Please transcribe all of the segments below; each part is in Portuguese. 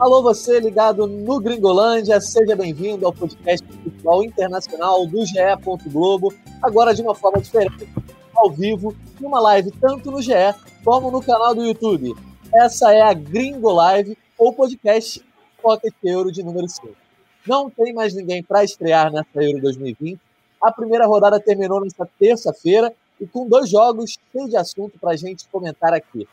Alô, você ligado no Gringolândia, seja bem-vindo ao podcast de futebol internacional do GE. Globo, agora de uma forma diferente, ao vivo, numa live tanto no GE como no canal do YouTube. Essa é a Gringo Live, ou podcast Pocket Euro de número 5. Não tem mais ninguém para estrear nessa Euro 2020. A primeira rodada terminou nesta terça-feira e com dois jogos cheios de assunto para a gente comentar aqui.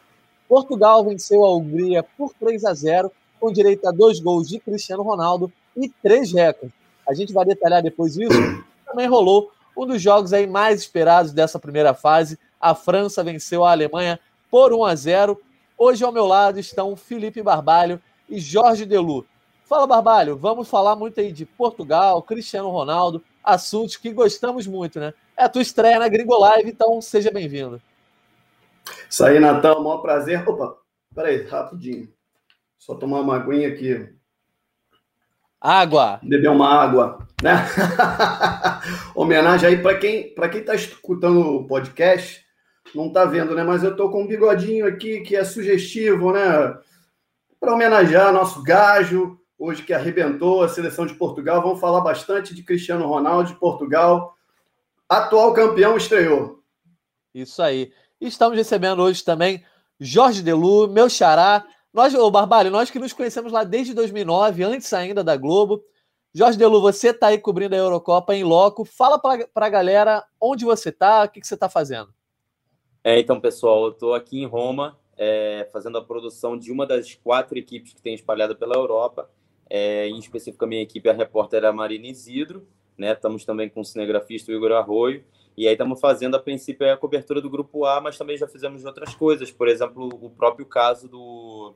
Portugal venceu a Hungria por 3 a 0, com direito a dois gols de Cristiano Ronaldo e três recordes. A gente vai detalhar depois isso. Também rolou um dos jogos aí mais esperados dessa primeira fase. A França venceu a Alemanha por 1 a 0. Hoje ao meu lado estão Felipe Barbalho e Jorge Delu. Fala, Barbalho, vamos falar muito aí de Portugal, Cristiano Ronaldo, assuntos que gostamos muito, né? É a tua estreia na Gringo Live, então seja bem-vindo. Isso aí, Natal, maior prazer. Opa, peraí, rapidinho. Só tomar uma aguinha aqui. Água. Beber uma água, né? Homenagem aí para quem para quem está escutando o podcast, não está vendo, né? Mas eu tô com um bigodinho aqui que é sugestivo, né? Para homenagear nosso gajo, hoje que arrebentou a seleção de Portugal. Vamos falar bastante de Cristiano Ronaldo de Portugal. Atual campeão estreou. Isso aí. Estamos recebendo hoje também Jorge Delu, meu xará. Nós, ô Barbalho, nós que nos conhecemos lá desde 2009, antes ainda da Globo. Jorge Delu, você está aí cobrindo a Eurocopa em loco. Fala para a galera onde você está, o que, que você está fazendo. É, então, pessoal, eu estou aqui em Roma, é, fazendo a produção de uma das quatro equipes que tem espalhada pela Europa. É, em específico, a minha equipe, a repórter é a Marina Isidro. Né? Estamos também com o cinegrafista Igor Arroio. E aí estamos fazendo, a princípio, a cobertura do grupo A, mas também já fizemos outras coisas. Por exemplo, o próprio caso do,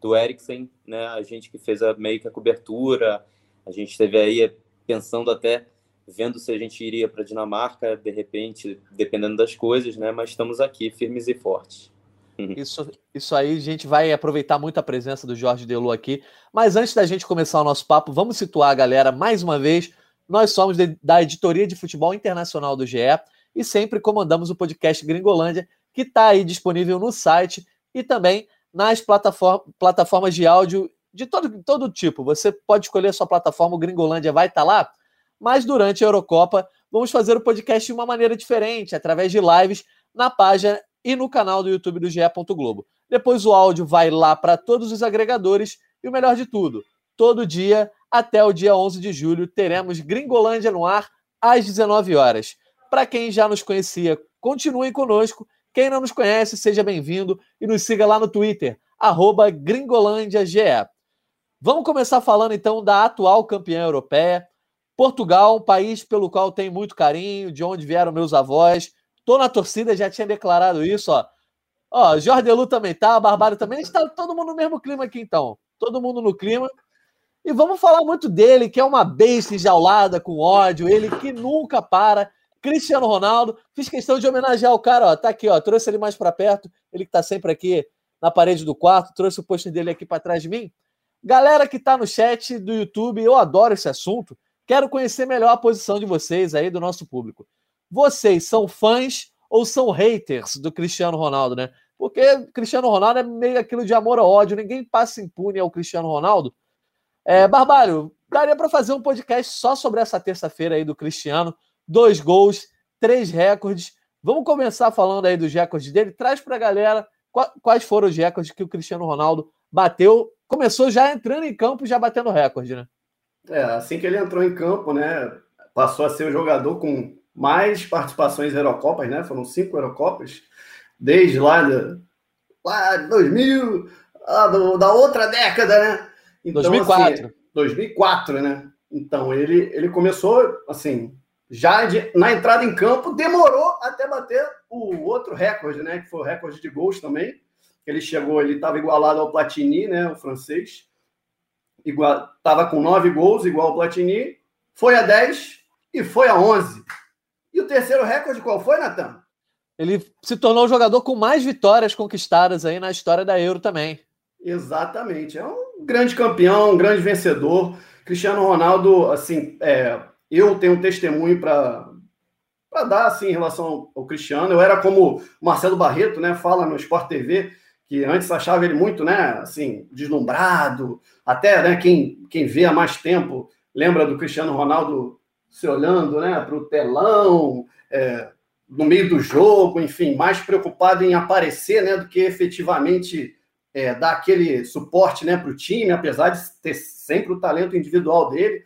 do Eriksen, né? A gente que fez a, meio que a cobertura, a gente esteve aí pensando até, vendo se a gente iria para Dinamarca, de repente, dependendo das coisas, né? Mas estamos aqui, firmes e fortes. Uhum. Isso, isso aí, a gente vai aproveitar muito a presença do Jorge Delu aqui. Mas antes da gente começar o nosso papo, vamos situar a galera mais uma vez nós somos de, da editoria de futebol internacional do GE e sempre comandamos o podcast Gringolândia, que está aí disponível no site e também nas plataform plataformas de áudio de todo, todo tipo. Você pode escolher a sua plataforma, o Gringolândia vai estar tá lá, mas durante a Eurocopa vamos fazer o podcast de uma maneira diferente, através de lives na página e no canal do YouTube do GE. Globo. Depois o áudio vai lá para todos os agregadores e o melhor de tudo, todo dia até o dia 11 de julho teremos Gringolândia no ar às 19 horas. Para quem já nos conhecia, continuem conosco. Quem não nos conhece, seja bem-vindo e nos siga lá no Twitter, gringolândiage. Vamos começar falando então da atual campeã europeia. Portugal, um país pelo qual tenho muito carinho, de onde vieram meus avós. Tô na torcida, já tinha declarado isso, ó. Ó, Jorge Lu também tá, Barbário também. Está todo mundo no mesmo clima aqui então. Todo mundo no clima. E vamos falar muito dele, que é uma besta enjaulada com ódio, ele que nunca para. Cristiano Ronaldo, fiz questão de homenagear o cara, ó, tá aqui, ó, trouxe ele mais para perto, ele que tá sempre aqui na parede do quarto, trouxe o pôster dele aqui para trás de mim. Galera que tá no chat do YouTube, eu adoro esse assunto. Quero conhecer melhor a posição de vocês aí do nosso público. Vocês são fãs ou são haters do Cristiano Ronaldo, né? Porque Cristiano Ronaldo é meio aquilo de amor ao ódio, ninguém passa impune ao Cristiano Ronaldo. É, Barbalho, daria para fazer um podcast só sobre essa terça-feira aí do Cristiano. Dois gols, três recordes. Vamos começar falando aí dos recordes dele. Traz para a galera quais foram os recordes que o Cristiano Ronaldo bateu. Começou já entrando em campo, já batendo recorde, né? É, assim que ele entrou em campo, né? Passou a ser o jogador com mais participações em Eurocopas, né? Foram cinco Eurocopas, desde lá de, lá de 2000, lá do, da outra década, né? Então, 2004. Assim, 2004, né? Então, ele, ele começou, assim, já de, na entrada em campo, demorou até bater o outro recorde, né? Que foi o recorde de gols também. Ele chegou, ele estava igualado ao Platini, né? O francês. Igual, tava com nove gols, igual ao Platini. Foi a 10 e foi a 11. E o terceiro recorde qual foi, Natan? Ele se tornou o jogador com mais vitórias conquistadas aí na história da Euro também. Exatamente. É um grande campeão, um grande vencedor. Cristiano Ronaldo, assim, é, eu tenho um testemunho para dar assim, em relação ao Cristiano. Eu era como o Marcelo Barreto, né? Fala no Sport TV que antes achava ele muito, né, assim, deslumbrado, até, né, quem, quem vê há mais tempo lembra do Cristiano Ronaldo se olhando, né, para o telão, é, no meio do jogo, enfim, mais preocupado em aparecer, né, do que efetivamente é, dar aquele suporte, né, para o time, apesar de ter sempre o talento individual dele.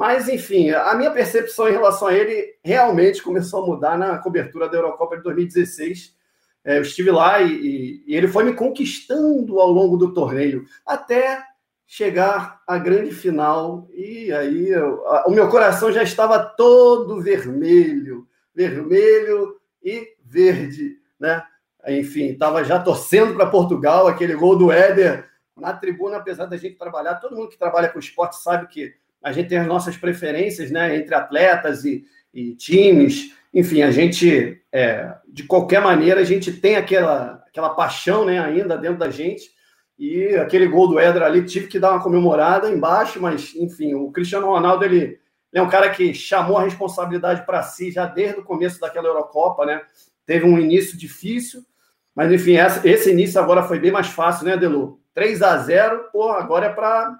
Mas, enfim, a minha percepção em relação a ele realmente começou a mudar na cobertura da Eurocopa de 2016. É, eu estive lá e, e, ele foi me conquistando ao longo do torneio, até chegar à grande final. E aí eu, a, o meu coração já estava todo vermelho vermelho e verde, né? Enfim, estava já torcendo para Portugal, aquele gol do Éder na tribuna, apesar da gente trabalhar, todo mundo que trabalha com esporte sabe que a gente tem as nossas preferências, né, entre atletas e, e times, enfim, a gente, é, de qualquer maneira, a gente tem aquela, aquela paixão, né, ainda dentro da gente, e aquele gol do Éder ali, tive que dar uma comemorada embaixo, mas, enfim, o Cristiano Ronaldo, ele, ele é um cara que chamou a responsabilidade para si já desde o começo daquela Eurocopa, né, teve um início difícil, mas, enfim, essa, esse início agora foi bem mais fácil, né, Delu? 3 a 0 pô, agora é para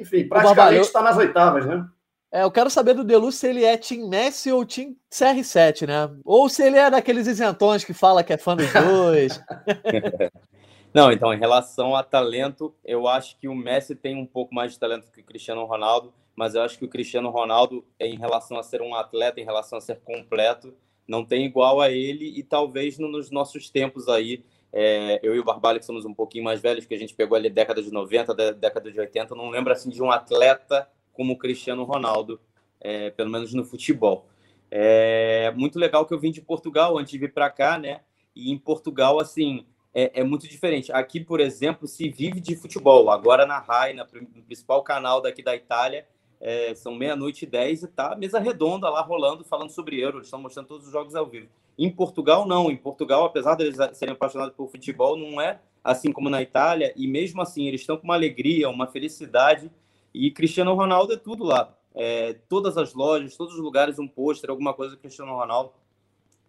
enfim, praticamente está nas oitavas, né? É, eu quero saber do Delu se ele é Team Messi ou Team CR7, né? Ou se ele é daqueles isentões que fala que é fã dos dois. Não, então, em relação a talento, eu acho que o Messi tem um pouco mais de talento que o Cristiano Ronaldo, mas eu acho que o Cristiano Ronaldo, em relação a ser um atleta, em relação a ser completo, não tem igual a ele e talvez nos nossos tempos aí, é, eu e o Barbalho, que somos um pouquinho mais velhos, que a gente pegou ali década de 90, década de 80, não lembro assim de um atleta como o Cristiano Ronaldo, é, pelo menos no futebol. É muito legal que eu vim de Portugal antes de vir para cá, né? E em Portugal, assim, é, é, muito diferente. Aqui, por exemplo, se vive de futebol. Agora na RAI, na, no principal canal daqui da Itália, é, são meia-noite e dez e tá mesa redonda lá rolando, falando sobre Euro. Eles estão mostrando todos os jogos ao vivo. Em Portugal, não. Em Portugal, apesar deles serem apaixonados por futebol, não é assim como na Itália. E mesmo assim, eles estão com uma alegria, uma felicidade. E Cristiano Ronaldo é tudo lá. É, todas as lojas, todos os lugares, um pôster, alguma coisa do Cristiano Ronaldo.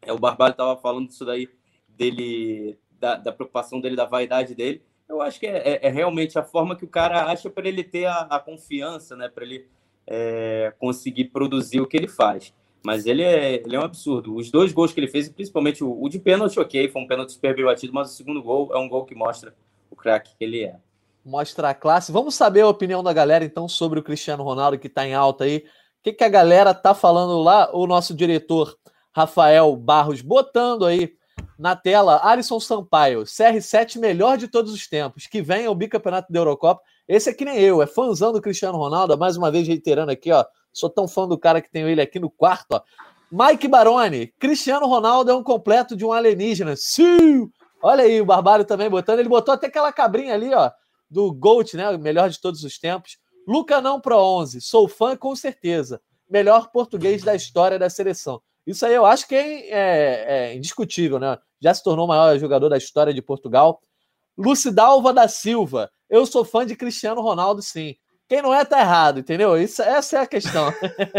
É, o Barbalho estava falando disso daí, dele, da, da, preocupação dele, da vaidade dele. Eu acho que é, é, é realmente a forma que o cara acha para ele ter a, a confiança, né? Para ele é, conseguir produzir o que ele faz. Mas ele é, ele é um absurdo. Os dois gols que ele fez, principalmente o, o de pênalti, ok, foi um pênalti super bem batido, mas o segundo gol é um gol que mostra o craque que ele é. Mostra a classe. Vamos saber a opinião da galera, então, sobre o Cristiano Ronaldo, que está em alta aí. O que, que a galera tá falando lá? O nosso diretor Rafael Barros botando aí na tela Alisson Sampaio, CR7 melhor de todos os tempos, que vem ao bicampeonato da Eurocopa. Esse é que nem eu, é fãzão do Cristiano Ronaldo, mais uma vez reiterando aqui, ó. Sou tão fã do cara que tenho ele aqui no quarto, ó. Mike Baroni, Cristiano Ronaldo é um completo de um alienígena. Sim! Olha aí, o Barbário também botando. Ele botou até aquela cabrinha ali, ó, do Gold, né? O melhor de todos os tempos. Luca não pro 11. Sou fã com certeza. Melhor português da história da seleção. Isso aí eu acho que é, é, é indiscutível, né? Já se tornou o maior jogador da história de Portugal. Lucidalva da Silva. Eu sou fã de Cristiano Ronaldo, sim. Quem não é, tá errado, entendeu? Isso, essa é a questão.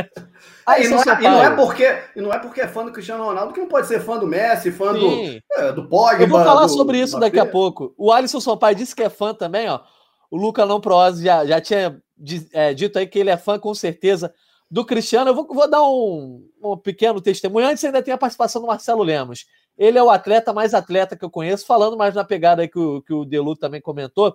Aí, e, não é, e, não é, porque, e não é porque é fã do Cristiano Ronaldo que não pode ser fã do Messi, fã do, é, do Pogba. Eu vou falar do, sobre isso daqui a pouco. O Alisson Sampaio disse que é fã também, ó. O Luca Lamprosi já, já tinha é, dito aí que ele é fã com certeza do Cristiano. Eu vou, vou dar um, um pequeno testemunho. Antes ainda tem a participação do Marcelo Lemos. Ele é o atleta mais atleta que eu conheço, falando mais na pegada aí que o, que o Delu também comentou.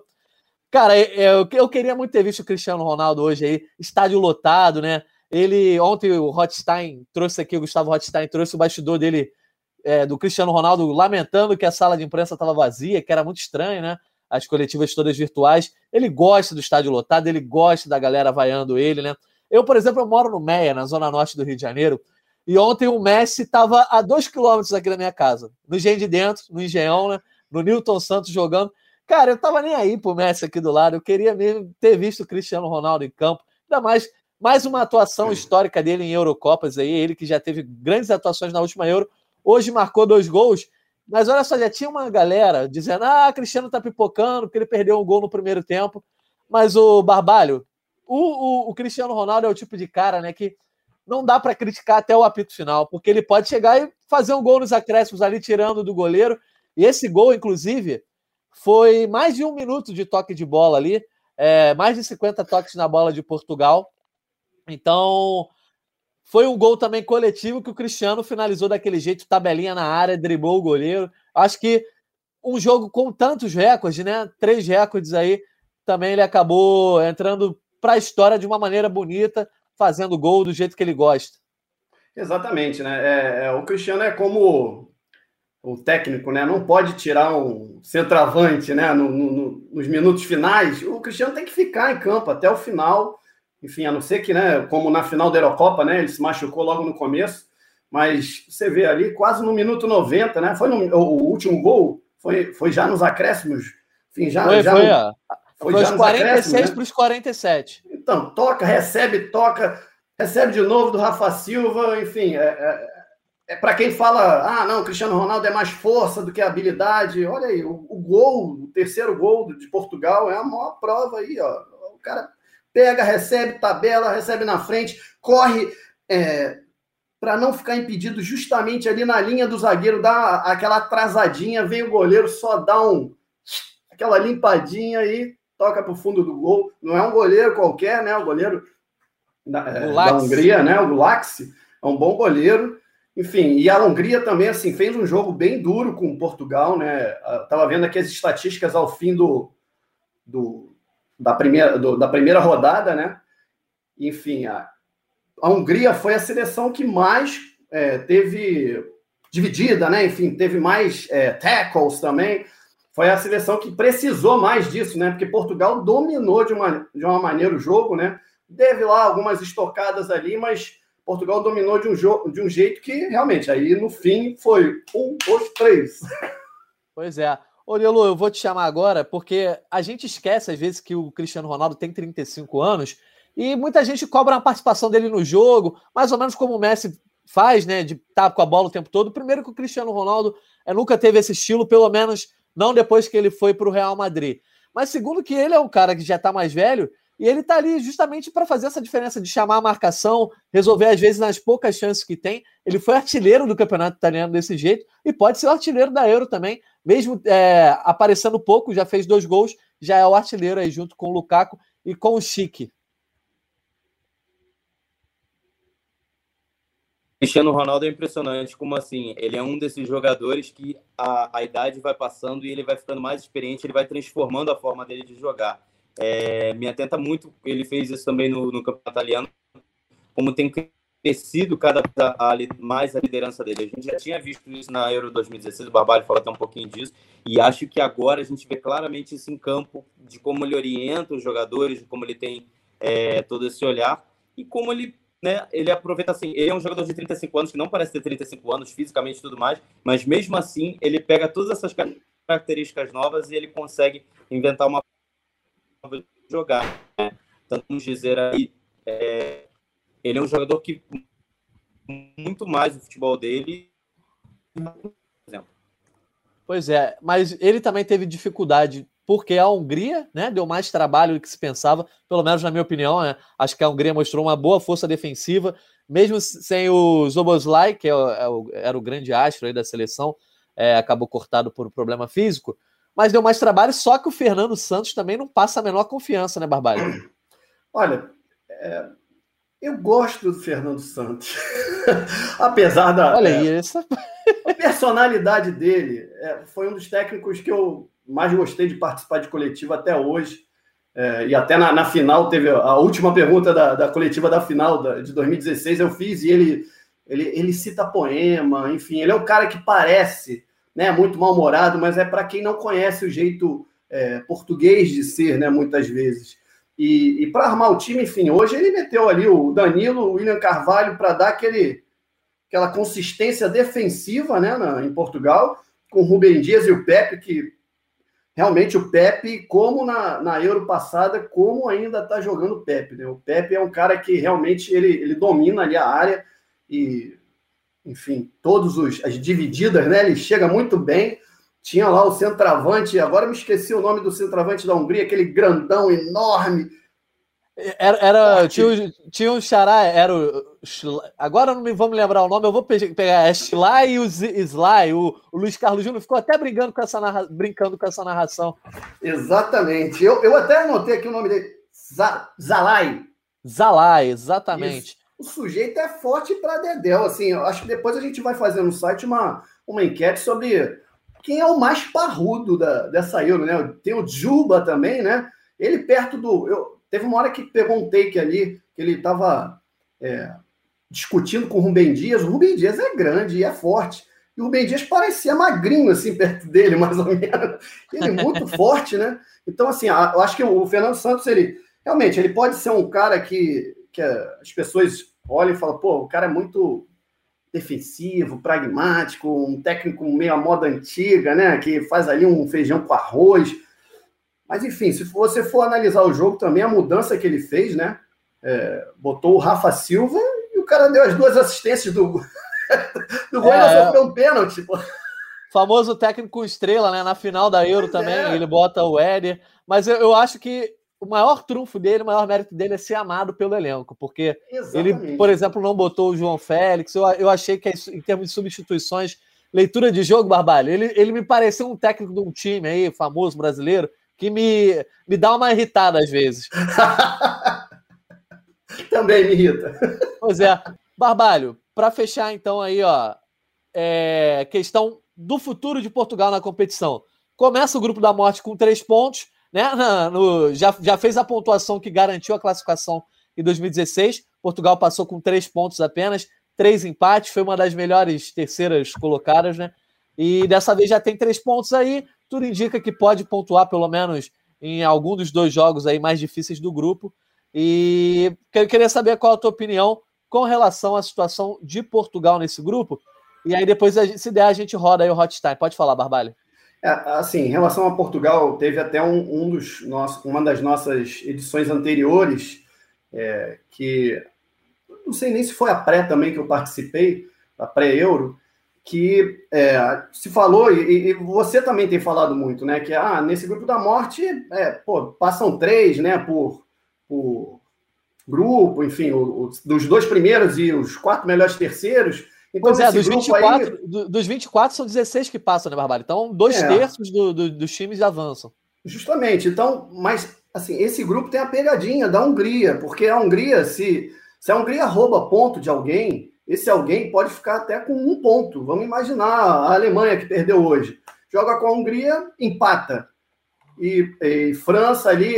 Cara, é, é, eu, eu queria muito ter visto o Cristiano Ronaldo hoje aí, estádio lotado, né? Ele, ontem o Hotstein trouxe aqui, o Gustavo Hotstein trouxe o bastidor dele, é, do Cristiano Ronaldo, lamentando que a sala de imprensa estava vazia, que era muito estranho, né? As coletivas todas virtuais. Ele gosta do estádio lotado, ele gosta da galera vaiando ele, né? Eu, por exemplo, eu moro no Meia, na zona norte do Rio de Janeiro, e ontem o Messi estava a dois quilômetros aqui da minha casa, no Engenho de Dentro, no Engenhão, né? No Newton Santos jogando. Cara, eu tava nem aí pro Messi aqui do lado. Eu queria mesmo ter visto o Cristiano Ronaldo em campo. Ainda mais, mais uma atuação histórica dele em Eurocopas aí. Ele que já teve grandes atuações na última Euro. Hoje marcou dois gols. Mas olha só, já tinha uma galera dizendo: ah, Cristiano tá pipocando porque ele perdeu um gol no primeiro tempo. Mas o Barbalho, o, o, o Cristiano Ronaldo é o tipo de cara, né, que não dá para criticar até o apito final, porque ele pode chegar e fazer um gol nos acréscimos ali, tirando do goleiro. E esse gol, inclusive, foi mais de um minuto de toque de bola ali, é, mais de 50 toques na bola de Portugal. Então, foi um gol também coletivo que o Cristiano finalizou daquele jeito, tabelinha na área, driblou o goleiro. Acho que um jogo com tantos recordes, né? Três recordes aí, também ele acabou entrando para a história de uma maneira bonita, fazendo gol do jeito que ele gosta. Exatamente, né? É, é, o Cristiano é como o técnico, né? Não pode tirar um centroavante, né? No, no, nos minutos finais. O Cristiano tem que ficar em campo até o final. Enfim, a não ser que, né? Como na final da Eurocopa, né? Ele se machucou logo no começo. Mas você vê ali, quase no minuto 90, né? Foi no, o último gol, foi, foi já nos acréscimos. Enfim, já, foi, já foi, no, foi, foi já 46 para os 47. Então, toca, recebe, toca, recebe de novo do Rafa Silva, enfim, é, é, é para quem fala, ah, não, o Cristiano Ronaldo é mais força do que habilidade. Olha aí, o, o, gol, o terceiro gol de Portugal é a maior prova aí, ó. O cara pega, recebe, tabela, recebe na frente, corre é, para não ficar impedido justamente ali na linha do zagueiro, dá aquela atrasadinha, vem o goleiro, só dá um aquela limpadinha aí, toca para o fundo do gol. Não é um goleiro qualquer, né? O goleiro da, é, da Hungria, né? O Gulaxi é um bom goleiro. Enfim, e a Hungria também assim fez um jogo bem duro com Portugal, né? Tava vendo aqui as estatísticas ao fim do, do da primeira do, da primeira rodada, né? Enfim, a, a Hungria foi a seleção que mais é, teve dividida, né? Enfim, teve mais é, tackles também foi a seleção que precisou mais disso, né? Porque Portugal dominou de uma, de uma maneira o jogo, né? Teve lá algumas estocadas ali, mas Portugal dominou de um, de um jeito que realmente aí no fim foi um, dois, três. Pois é. Orelo, eu vou te chamar agora porque a gente esquece às vezes que o Cristiano Ronaldo tem 35 anos e muita gente cobra a participação dele no jogo, mais ou menos como o Messi faz, né? De estar com a bola o tempo todo. Primeiro que o Cristiano Ronaldo é, nunca teve esse estilo, pelo menos não depois que ele foi para o Real Madrid. Mas segundo que ele é um cara que já está mais velho e ele está ali justamente para fazer essa diferença de chamar a marcação, resolver às vezes nas poucas chances que tem. Ele foi artilheiro do campeonato italiano desse jeito e pode ser o artilheiro da Euro também, mesmo é, aparecendo pouco, já fez dois gols, já é o artilheiro aí junto com o Lukaku e com o Chique. Cristiano Ronaldo é impressionante, como assim, ele é um desses jogadores que a, a idade vai passando e ele vai ficando mais experiente, ele vai transformando a forma dele de jogar. É, me atenta muito, ele fez isso também no, no campeonato italiano, como tem crescido cada vez mais a liderança dele. A gente já tinha visto isso na Euro 2016, o Barbalho fala até um pouquinho disso, e acho que agora a gente vê claramente isso em campo, de como ele orienta os jogadores, de como ele tem é, todo esse olhar, e como ele né, ele aproveita assim, ele é um jogador de 35 anos que não parece ter 35 anos fisicamente e tudo mais, mas mesmo assim ele pega todas essas características novas e ele consegue inventar uma de jogar. Né? Então, vamos dizer aí, é, ele é um jogador que muito mais o futebol dele, por exemplo. Pois é, mas ele também teve dificuldade porque a Hungria né, deu mais trabalho do que se pensava, pelo menos na minha opinião. Né? Acho que a Hungria mostrou uma boa força defensiva, mesmo sem o Zoboslai, que é é era o grande astro da seleção, é, acabou cortado por um problema físico, mas deu mais trabalho, só que o Fernando Santos também não passa a menor confiança, né, Barbalho? Olha, é, eu gosto do Fernando Santos. Apesar da. Olha é, isso. a personalidade dele, é, foi um dos técnicos que eu mais gostei de participar de coletiva até hoje. É, e até na, na, final teve a última pergunta da, da coletiva da final da, de 2016 eu fiz e ele, ele, ele cita poema, enfim, ele é um cara que parece né, muito mal-humorado, mas é para quem não conhece o jeito é, português de ser, né, muitas vezes. E, e para armar o time, enfim, hoje ele meteu ali o Danilo, o William Carvalho para dar aquele, aquela consistência defensiva né, na, em Portugal, com o Rubem Dias e o Pepe, que realmente o Pepe, como na, na Euro passada, como ainda está jogando o Pepe. Né? O Pepe é um cara que realmente ele, ele domina ali a área e, enfim, todos os as divididas, né? Ele chega muito bem. Tinha lá o centroavante, agora me esqueci o nome do centroavante da Hungria, aquele grandão enorme. Era, era tinha, tinha um xará, era o. Agora não me vamos lembrar o nome, eu vou pegar. É Sly e o Sly. O, o Luiz Carlos Júnior ficou até brincando com essa, narra, brincando com essa narração. Exatamente. Eu, eu até anotei aqui o nome dele: Zalai. Zalai, exatamente. Isso. O sujeito é forte para Dedéu. Assim, eu acho que depois a gente vai fazer no site uma, uma enquete sobre quem é o mais parrudo da, dessa Euro, né? Tem o Juba também, né? Ele perto do. Eu, Teve uma hora que pegou um take ali, que ele estava é, discutindo com o Rubem Dias. O Rubem Dias é grande e é forte. E o Rubem Dias parecia magrinho, assim, perto dele, mais ou menos. Ele é muito forte, né? Então, assim, eu acho que o Fernando Santos, ele realmente, ele pode ser um cara que, que as pessoas olham e falam, pô, o cara é muito defensivo, pragmático, um técnico meio à moda antiga, né? Que faz ali um feijão com arroz mas, enfim, se você for analisar o jogo também, a mudança que ele fez, né? É, botou o Rafa Silva e o cara deu as duas assistências do, do gol é, e sofreu um pênalti. Pô. Famoso técnico estrela, né? Na final da Euro também, é. ele bota o Éder. Mas eu, eu, acho que o maior trunfo dele, o maior mérito dele é ser amado pelo elenco, porque Exatamente. ele, por exemplo, não botou o João Félix. Eu, eu achei que, em termos de substituições, leitura de jogo, Barbalho, ele, ele me pareceu um técnico de um time aí, famoso brasileiro, que me, me dá uma irritada às vezes. Também me irrita. Pois é. Barbalho, para fechar então aí, ó, é, questão do futuro de Portugal na competição. Começa o grupo da morte com três pontos, né? No, já, já fez a pontuação que garantiu a classificação em 2016. Portugal passou com três pontos apenas, três empates, foi uma das melhores terceiras colocadas, né? E dessa vez já tem três pontos aí tudo indica que pode pontuar pelo menos em algum dos dois jogos aí mais difíceis do grupo. E eu queria saber qual a tua opinião com relação à situação de Portugal nesse grupo. E aí depois, se der, a gente roda aí o hot time. Pode falar, Barbalho. É, assim, em relação a Portugal, teve até um, um dos nossos, uma das nossas edições anteriores, é, que não sei nem se foi a pré também que eu participei, a pré-euro, que é, se falou, e, e, você também tem falado muito, né? Que ah, nesse grupo da morte, é, pô, passam três, né, por, por grupo, enfim, o, o, dos dois primeiros e os quatro melhores terceiros. Então, pois é, dos 24, aí... dos 24 são 16 que passam, né, Barbara? Então, dois é. terços do, do, dos times avançam. Justamente. Então, mas assim, esse grupo tem a pegadinha da Hungria, porque a Hungria, se, se a Hungria rouba ponto de alguém, esse alguém pode ficar até com um ponto. Vamos imaginar a Alemanha que perdeu hoje. Joga com a Hungria, empata. E, e França ali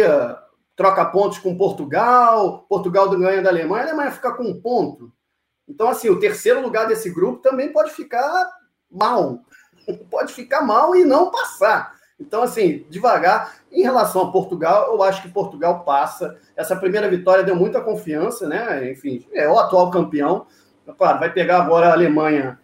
troca pontos com Portugal, Portugal ganha da Alemanha, a Alemanha fica com um ponto. Então, assim, o terceiro lugar desse grupo também pode ficar mal. Pode ficar mal e não passar. Então, assim, devagar. Em relação a Portugal, eu acho que Portugal passa. Essa primeira vitória deu muita confiança, né? Enfim, é o atual campeão. Claro, vai pegar agora a Alemanha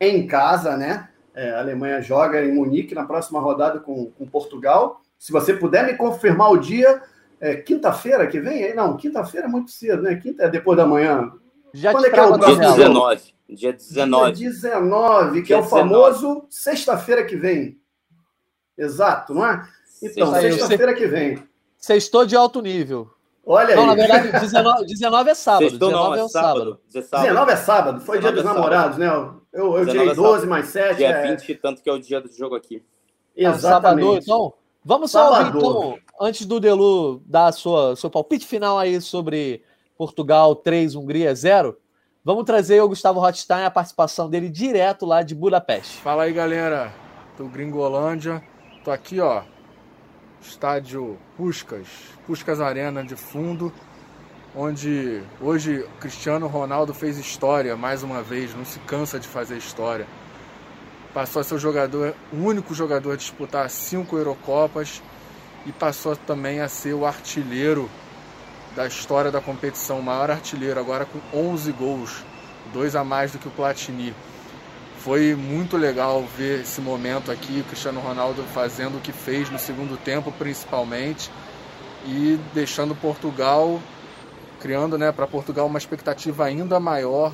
em casa, né? É, a Alemanha joga em Munique na próxima rodada com, com Portugal. Se você puder me confirmar o dia, é, quinta-feira que vem? Não, quinta-feira é muito cedo, né? Quinta é depois da manhã. Já Quando é que é o dia 19. Dia 19. Dia 19, que dia é o famoso sexta-feira que vem. Exato, não é? Então, sexta-feira que vem. Sextou de alto nível. Olha não, aí. na verdade, 19, 19 é sábado. 19 não, é, é sábado. 19 é sábado. Foi dia dos é namorados, né? Eu, eu tirei 12 mais 7. Dia é... 20, tanto que é o dia do jogo aqui. Exatamente. Sábado, então, vamos só ouvir, então, antes do Delu dar a sua, seu palpite final aí sobre Portugal 3, Hungria 0. Vamos trazer o Gustavo Rothstein, a participação dele direto lá de Budapeste. Fala aí, galera do Gringolândia. Tô aqui, ó, estádio Puskas, Puskas Arena de fundo, onde hoje Cristiano Ronaldo fez história mais uma vez, não se cansa de fazer história. Passou a ser o jogador, o único jogador a disputar cinco Eurocopas e passou também a ser o artilheiro da história da competição, o maior artilheiro, agora com 11 gols, dois a mais do que o Platini. Foi muito legal ver esse momento aqui, o Cristiano Ronaldo fazendo o que fez no segundo tempo, principalmente, e deixando Portugal, criando né, para Portugal uma expectativa ainda maior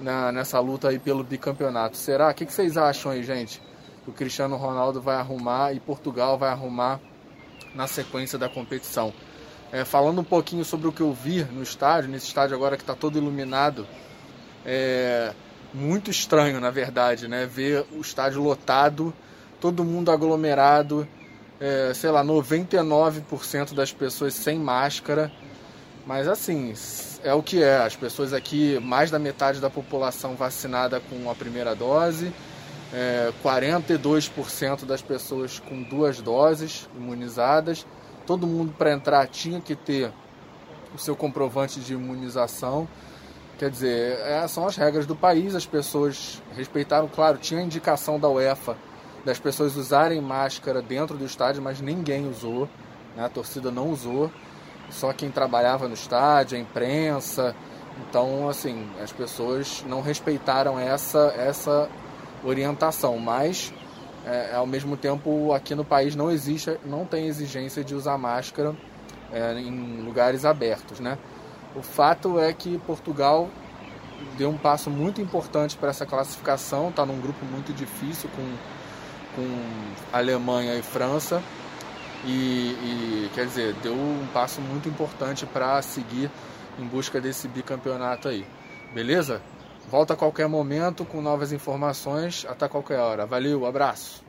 na, nessa luta aí pelo bicampeonato. Será? O que, que vocês acham aí, gente? O Cristiano Ronaldo vai arrumar e Portugal vai arrumar na sequência da competição. É, falando um pouquinho sobre o que eu vi no estádio, nesse estádio agora que está todo iluminado, é muito estranho, na verdade, né? Ver o estádio lotado, todo mundo aglomerado, é, sei lá, 99% das pessoas sem máscara. Mas assim, é o que é. As pessoas aqui, mais da metade da população vacinada com a primeira dose, é, 42% das pessoas com duas doses imunizadas. Todo mundo para entrar tinha que ter o seu comprovante de imunização. Quer dizer, é, são as regras do país, as pessoas respeitaram, claro, tinha indicação da UEFA das pessoas usarem máscara dentro do estádio, mas ninguém usou, né? a torcida não usou, só quem trabalhava no estádio, a imprensa. Então, assim, as pessoas não respeitaram essa, essa orientação, mas é, ao mesmo tempo aqui no país não existe, não tem exigência de usar máscara é, em lugares abertos, né? O fato é que Portugal deu um passo muito importante para essa classificação, está num grupo muito difícil com com Alemanha e França. E, e, quer dizer, deu um passo muito importante para seguir em busca desse bicampeonato aí. Beleza? Volta a qualquer momento com novas informações, até qualquer hora. Valeu, abraço.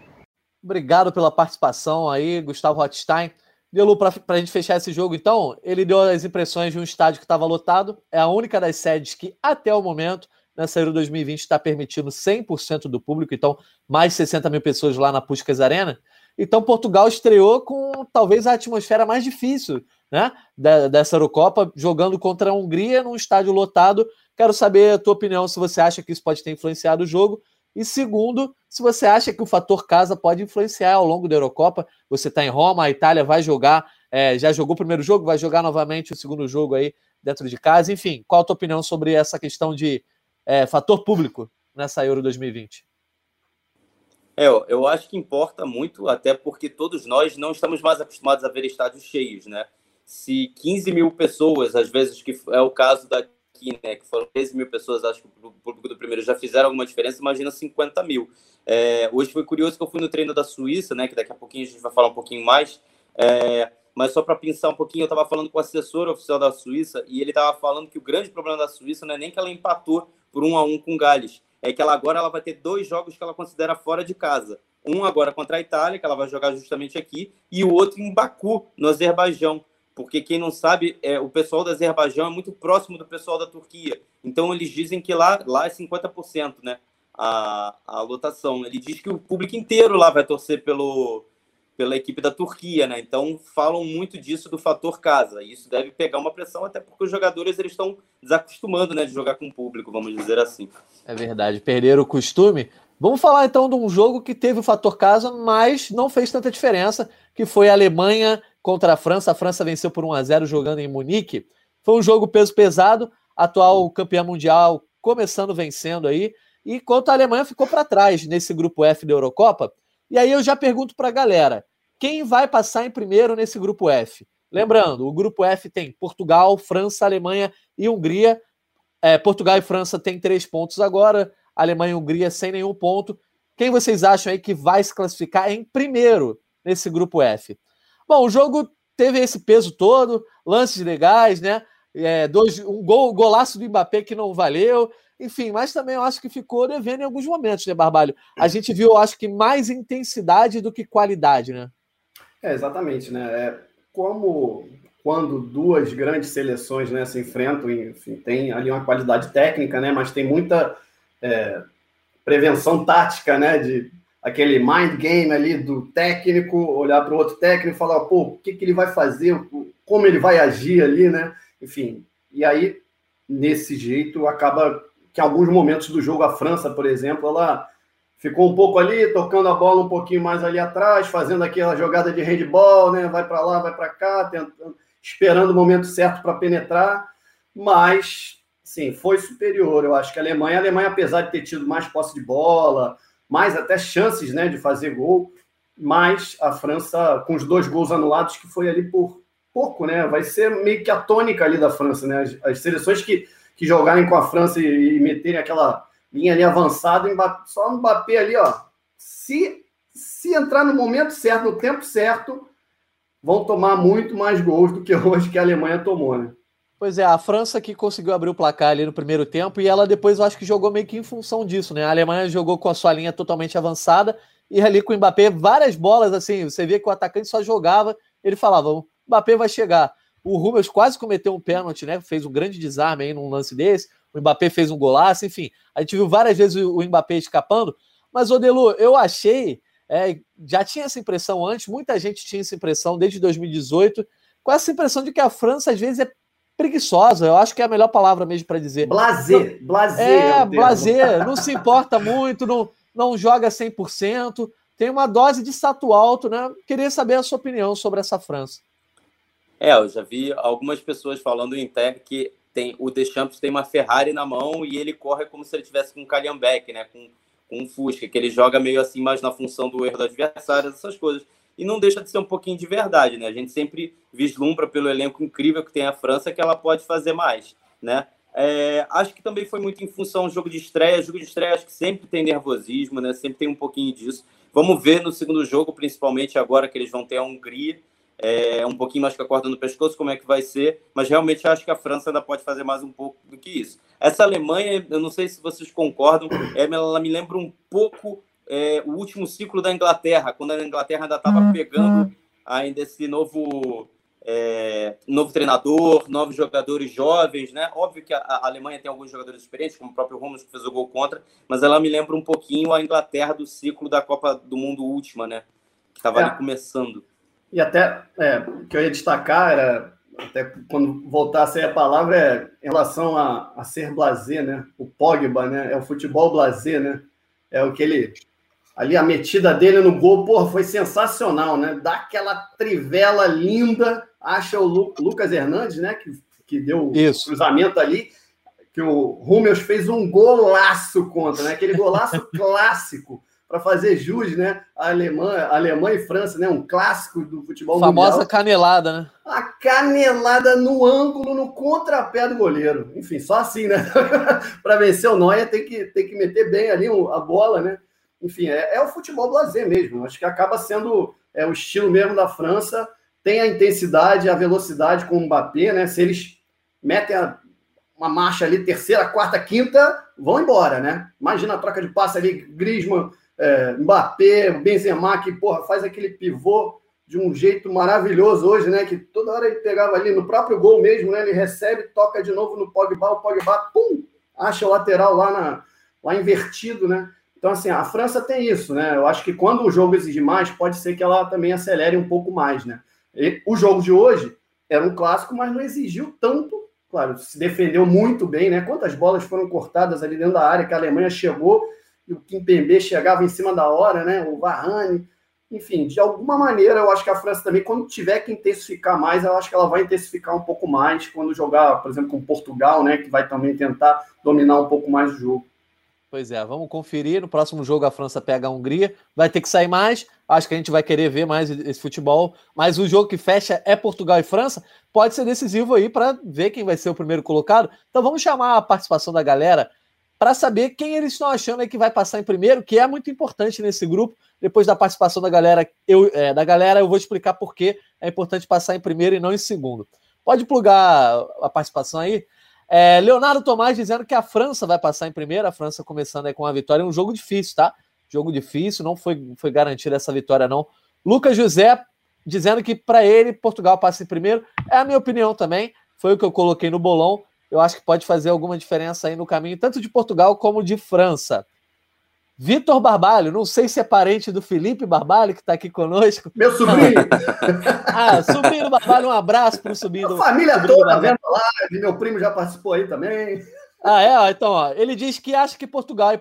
Obrigado pela participação aí, Gustavo Rothstein. Delu, para a gente fechar esse jogo, então, ele deu as impressões de um estádio que estava lotado. É a única das sedes que, até o momento, nessa Euro 2020 está permitindo 100% do público, então mais 60 mil pessoas lá na Puskas Arena. Então Portugal estreou com talvez a atmosfera mais difícil né, dessa Eurocopa, jogando contra a Hungria num estádio lotado. Quero saber a tua opinião, se você acha que isso pode ter influenciado o jogo. E segundo, se você acha que o fator casa pode influenciar ao longo da Eurocopa. Você está em Roma, a Itália vai jogar, é, já jogou o primeiro jogo, vai jogar novamente o segundo jogo aí dentro de casa. Enfim, qual a tua opinião sobre essa questão de é, fator público nessa Euro 2020? É, eu acho que importa muito, até porque todos nós não estamos mais acostumados a ver estádios cheios, né? Se 15 mil pessoas, às vezes, que é o caso daqui, né, que foram 13 mil pessoas, acho que o público do primeiro já fizeram alguma diferença, imagina 50 mil. É, hoje foi curioso que eu fui no treino da Suíça, né, que daqui a pouquinho a gente vai falar um pouquinho mais, é, mas só para pensar um pouquinho, eu estava falando com o assessor oficial da Suíça e ele estava falando que o grande problema da Suíça não é nem que ela empatou por um a um com Gales. É que ela agora ela vai ter dois jogos que ela considera fora de casa. Um agora contra a Itália, que ela vai jogar justamente aqui, e o outro em Baku, no Azerbaijão. Porque quem não sabe, é, o pessoal do Azerbaijão é muito próximo do pessoal da Turquia. Então eles dizem que lá, lá é 50%, né? A, a lotação. Ele diz que o público inteiro lá vai torcer pelo, pela equipe da Turquia, né? Então falam muito disso do fator casa. E isso deve pegar uma pressão, até porque os jogadores eles estão desacostumando, né, de jogar com o público, vamos dizer assim. É verdade, perderam o costume. Vamos falar então de um jogo que teve o fator casa, mas não fez tanta diferença, que foi a Alemanha contra a França. A França venceu por 1 a 0 jogando em Munique. Foi um jogo peso pesado, atual campeão mundial começando vencendo aí, e enquanto a Alemanha ficou para trás nesse grupo F da Eurocopa. E aí eu já pergunto para a galera: quem vai passar em primeiro nesse grupo F? Lembrando, o grupo F tem Portugal, França, Alemanha e Hungria. É, Portugal e França têm três pontos agora, Alemanha e Hungria sem nenhum ponto. Quem vocês acham aí que vai se classificar em primeiro nesse grupo F? Bom, o jogo teve esse peso todo, lances legais, né? É, dois, um gol, golaço do Mbappé que não valeu, enfim, mas também eu acho que ficou devendo em alguns momentos, né, Barbalho? A gente viu, eu acho que mais intensidade do que qualidade, né? É, exatamente, né? É, como quando duas grandes seleções né, se enfrentam, enfim, tem ali uma qualidade técnica, né? Mas tem muita é, prevenção tática, né? De aquele mind game ali do técnico, olhar para o outro técnico e falar, pô, o que, que ele vai fazer, como ele vai agir ali, né? Enfim, e aí, nesse jeito, acaba que alguns momentos do jogo, a França, por exemplo, ela ficou um pouco ali, tocando a bola um pouquinho mais ali atrás, fazendo aquela jogada de handball, né? Vai para lá, vai para cá, tentando, esperando o momento certo para penetrar, mas sim, foi superior. Eu acho que a Alemanha, a Alemanha, apesar de ter tido mais posse de bola, mais até chances, né, de fazer gol, mas a França com os dois gols anulados que foi ali por pouco, né? Vai ser meio que a tônica ali da França, né? As, as seleções que que jogarem com a França e, e meterem aquela linha ali avançada, só no Mbappé ali, ó. Se, se entrar no momento certo, no tempo certo, vão tomar muito mais gols do que hoje que a Alemanha tomou, né? Pois é, a França que conseguiu abrir o placar ali no primeiro tempo e ela depois eu acho que jogou meio que em função disso, né? A Alemanha jogou com a sua linha totalmente avançada e ali com o Mbappé várias bolas assim, você vê que o atacante só jogava, ele falava, o Mbappé vai chegar. O Rubens quase cometeu um pênalti, né? Fez um grande desarme aí num lance desse. O Mbappé fez um golaço, enfim. A gente viu várias vezes o Mbappé escapando. Mas, Odelu, eu achei, é, já tinha essa impressão antes, muita gente tinha essa impressão desde 2018, com essa impressão de que a França às vezes é preguiçosa, eu acho que é a melhor palavra mesmo para dizer. Blazer, blazer. É, é blazer, não se importa muito, não, não joga 100%, tem uma dose de status alto, né? Queria saber a sua opinião sobre essa França. É, eu já vi algumas pessoas falando em tech que tem, o Deschamps tem uma Ferrari na mão e ele corre como se ele tivesse com um Calhambeck, né? Com, com um Fusca, que ele joga meio assim mais na função do erro do adversário, essas coisas e não deixa de ser um pouquinho de verdade, né? A gente sempre vislumbra pelo elenco incrível que tem a França que ela pode fazer mais, né? É, acho que também foi muito em função do jogo de estreia. Jogo de estreia acho que sempre tem nervosismo, né? Sempre tem um pouquinho disso. Vamos ver no segundo jogo, principalmente agora que eles vão ter a Hungria, é, um pouquinho mais com a corda no pescoço, como é que vai ser. Mas realmente acho que a França ainda pode fazer mais um pouco do que isso. Essa Alemanha, eu não sei se vocês concordam, ela me lembra um pouco é, o último ciclo da Inglaterra, quando a Inglaterra ainda estava uhum. pegando ainda esse novo é, novo treinador, novos jogadores jovens, né? Óbvio que a, a, Alemanha tem alguns jogadores experientes, como o próprio Ramos que fez o gol contra, mas ela me lembra um pouquinho a Inglaterra do ciclo da Copa do Mundo última, né? Que estava é. ali começando. E até é, o que eu ia destacar era até quando voltasse a palavra é em relação a, a ser blazer, né? O Pogba, né? É o futebol blazer, né? É o que ele ali a metida dele no gol, porra, foi sensacional, né? Dá aquela trivela linda, acha o Lu, Lucas Hernandes, né? Que, que deu Isso. o cruzamento ali, que o Rúmeus fez um golaço contra, né? Aquele golaço clássico para fazer jus, né? A Alemanha, Alemanha e França, né? Um clássico do futebol Famosa mundial. canelada, né? A canelada no ângulo, no contrapé do goleiro. Enfim, só assim, né? para vencer o Noia tem que, tem que meter bem ali a bola, né? Enfim, é, é o futebol blazer mesmo. Acho que acaba sendo é, o estilo mesmo da França. Tem a intensidade, a velocidade com o Mbappé, né? Se eles metem a, uma marcha ali, terceira, quarta, quinta, vão embora, né? Imagina a troca de passe ali, Griezmann, é, Mbappé, Benzema, que porra, faz aquele pivô de um jeito maravilhoso hoje, né? Que toda hora ele pegava ali no próprio gol mesmo, né? Ele recebe, toca de novo no Pogba, o Pogba, pum, acha o lateral lá, na, lá invertido, né? Então, assim, a França tem isso, né? Eu acho que quando o jogo exige mais, pode ser que ela também acelere um pouco mais, né? E o jogo de hoje era um clássico, mas não exigiu tanto. Claro, se defendeu muito bem, né? Quantas bolas foram cortadas ali dentro da área que a Alemanha chegou e o Kimpembe chegava em cima da hora, né? O Varane. Enfim, de alguma maneira, eu acho que a França também, quando tiver que intensificar mais, eu acho que ela vai intensificar um pouco mais quando jogar, por exemplo, com Portugal, né? Que vai também tentar dominar um pouco mais o jogo. Pois é, vamos conferir. No próximo jogo a França pega a Hungria. Vai ter que sair mais. Acho que a gente vai querer ver mais esse futebol. Mas o jogo que fecha é Portugal e França. Pode ser decisivo aí para ver quem vai ser o primeiro colocado. Então vamos chamar a participação da galera para saber quem eles estão achando aí que vai passar em primeiro, que é muito importante nesse grupo. Depois da participação da galera, eu, é, da galera, eu vou explicar por que é importante passar em primeiro e não em segundo. Pode plugar a participação aí. É, Leonardo Tomás dizendo que a França vai passar em primeiro, a França começando com a vitória. É um jogo difícil, tá? Jogo difícil, não foi, foi garantida essa vitória, não. Lucas José dizendo que para ele Portugal passa em primeiro. É a minha opinião também. Foi o que eu coloquei no bolão. Eu acho que pode fazer alguma diferença aí no caminho, tanto de Portugal como de França. Vitor Barbalho, não sei se é parente do Felipe Barbalho, que está aqui conosco. Meu sobrinho! ah, sobrinho Barbalho, um abraço para o sobrinho. A família toda vendo a live, meu primo já participou aí também. Ah, é? Então, ó, ele diz que acha que Portugal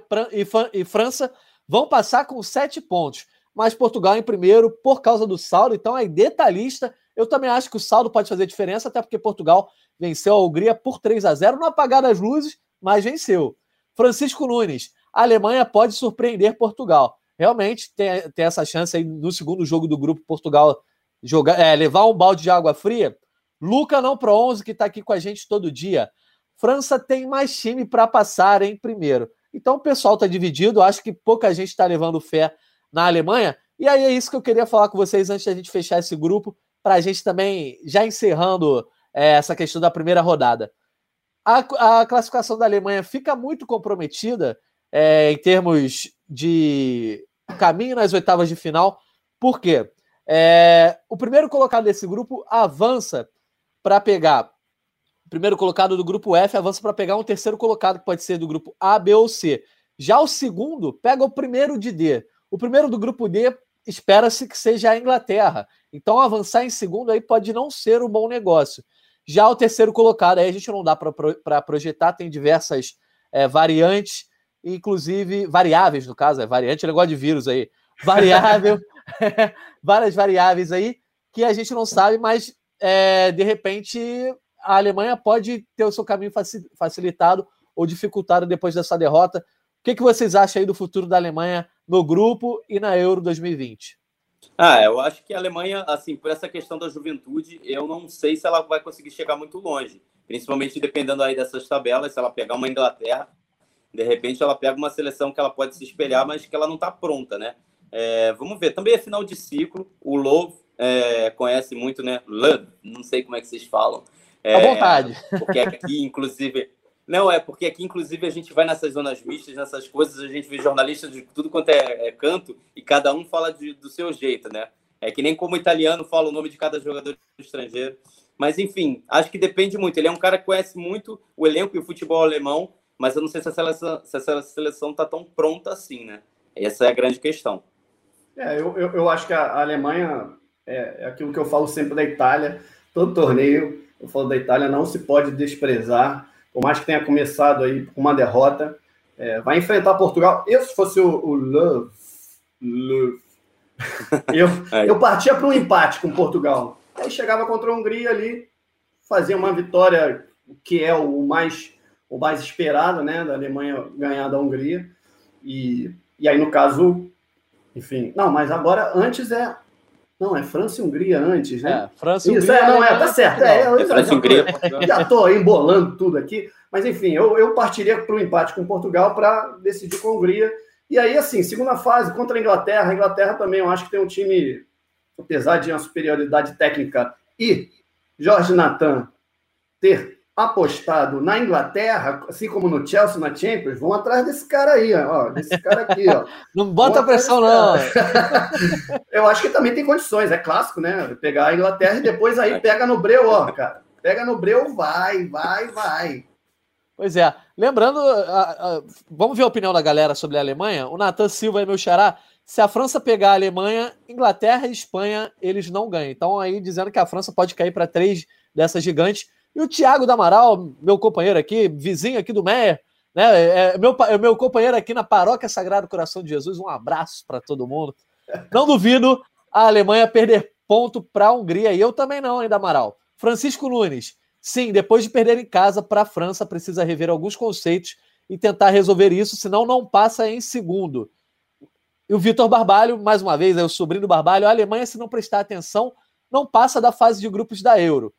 e, França vão passar com sete pontos, mas Portugal em primeiro por causa do saldo, então aí detalhista. Eu também acho que o saldo pode fazer diferença, até porque Portugal venceu a Hungria por 3 a 0 no apagar das luzes, mas venceu. Francisco Nunes, a Alemanha pode surpreender Portugal. Realmente tem, tem essa chance aí no segundo jogo do grupo Portugal jogar, é, levar um balde de água fria. Luca não pro 11 que está aqui com a gente todo dia. França tem mais time para passar em primeiro. Então o pessoal está dividido. Acho que pouca gente está levando fé na Alemanha. E aí é isso que eu queria falar com vocês antes da gente fechar esse grupo para a gente também, já encerrando é, essa questão da primeira rodada. A, a, classificação da Alemanha fica muito comprometida é, em termos de caminho nas oitavas de final, por quê? É, o primeiro colocado desse grupo avança para pegar. O primeiro colocado do grupo F avança para pegar um terceiro colocado, que pode ser do grupo A, B ou C. Já o segundo pega o primeiro de D. O primeiro do grupo D espera-se que seja a Inglaterra. Então, avançar em segundo aí pode não ser um bom negócio. Já o terceiro colocado, aí a gente não dá para projetar, tem diversas é, variantes, inclusive variáveis, no caso, é variante, negócio de vírus aí. Variável, várias variáveis aí que a gente não sabe, mas é, de repente a Alemanha pode ter o seu caminho facilitado ou dificultado depois dessa derrota. O que, que vocês acham aí do futuro da Alemanha no grupo e na Euro 2020? Ah, eu acho que a Alemanha, assim, por essa questão da juventude, eu não sei se ela vai conseguir chegar muito longe, principalmente dependendo aí dessas tabelas, se ela pegar uma Inglaterra, de repente ela pega uma seleção que ela pode se espelhar, mas que ela não está pronta, né? É, vamos ver, também é final de ciclo, o Love é, conhece muito, né? Love, não sei como é que vocês falam. É, à vontade. Porque aqui, inclusive, não, é porque aqui, inclusive, a gente vai nessas zonas mistas, nessas coisas, a gente vê jornalistas de tudo quanto é, é canto e cada um fala de, do seu jeito, né? É que nem como italiano fala o nome de cada jogador estrangeiro. Mas, enfim, acho que depende muito. Ele é um cara que conhece muito o elenco e o futebol alemão, mas eu não sei se, seleção, se essa seleção está tão pronta assim, né? Essa é a grande questão. É, eu, eu, eu acho que a Alemanha é, é aquilo que eu falo sempre da Itália. Todo torneio, eu falo da Itália, não se pode desprezar por mais que tenha começado aí com uma derrota, é, vai enfrentar Portugal. Eu, se fosse o, o Love, Love eu, eu partia para um empate com Portugal. Aí chegava contra a Hungria ali, fazia uma vitória que é o mais, o mais esperado, né? Da Alemanha ganhar da Hungria. E, e aí, no caso, enfim. Não, mas agora, antes é não, é França e Hungria antes, né? É, França e Hungria. Isso, é, não, é, tá certo. É, é, França e Hungria. Já estou embolando tudo aqui. Mas, enfim, eu, eu partiria para o empate com Portugal para decidir com a Hungria. E aí, assim, segunda fase contra a Inglaterra. A Inglaterra também, eu acho que tem um time, apesar de uma superioridade técnica e Jorge Natan ter apostado na Inglaterra, assim como no Chelsea, na Champions, vão atrás desse cara aí, ó, desse cara aqui, ó. Não bota pressão, não. Eu acho que também tem condições, é clássico, né? Pegar a Inglaterra e depois aí pega no Breu, ó, cara. Pega no Breu, vai, vai, vai. Pois é. Lembrando, vamos ver a opinião da galera sobre a Alemanha. O Nathan Silva é meu xará. Se a França pegar a Alemanha, Inglaterra e Espanha, eles não ganham. Então, aí dizendo que a França pode cair para três dessas gigantes. E o Thiago Damaral, meu companheiro aqui, vizinho aqui do Meia, né? É, é meu, é meu companheiro aqui na Paróquia Sagrado Coração de Jesus. Um abraço para todo mundo. Não duvido a Alemanha perder ponto para a Hungria. E eu também não, ainda Amaral. Francisco Nunes. Sim, depois de perder em casa para a França, precisa rever alguns conceitos e tentar resolver isso, senão não passa em segundo. E o Vitor Barbalho, mais uma vez, é o sobrinho do Barbalho. A Alemanha, se não prestar atenção, não passa da fase de grupos da Euro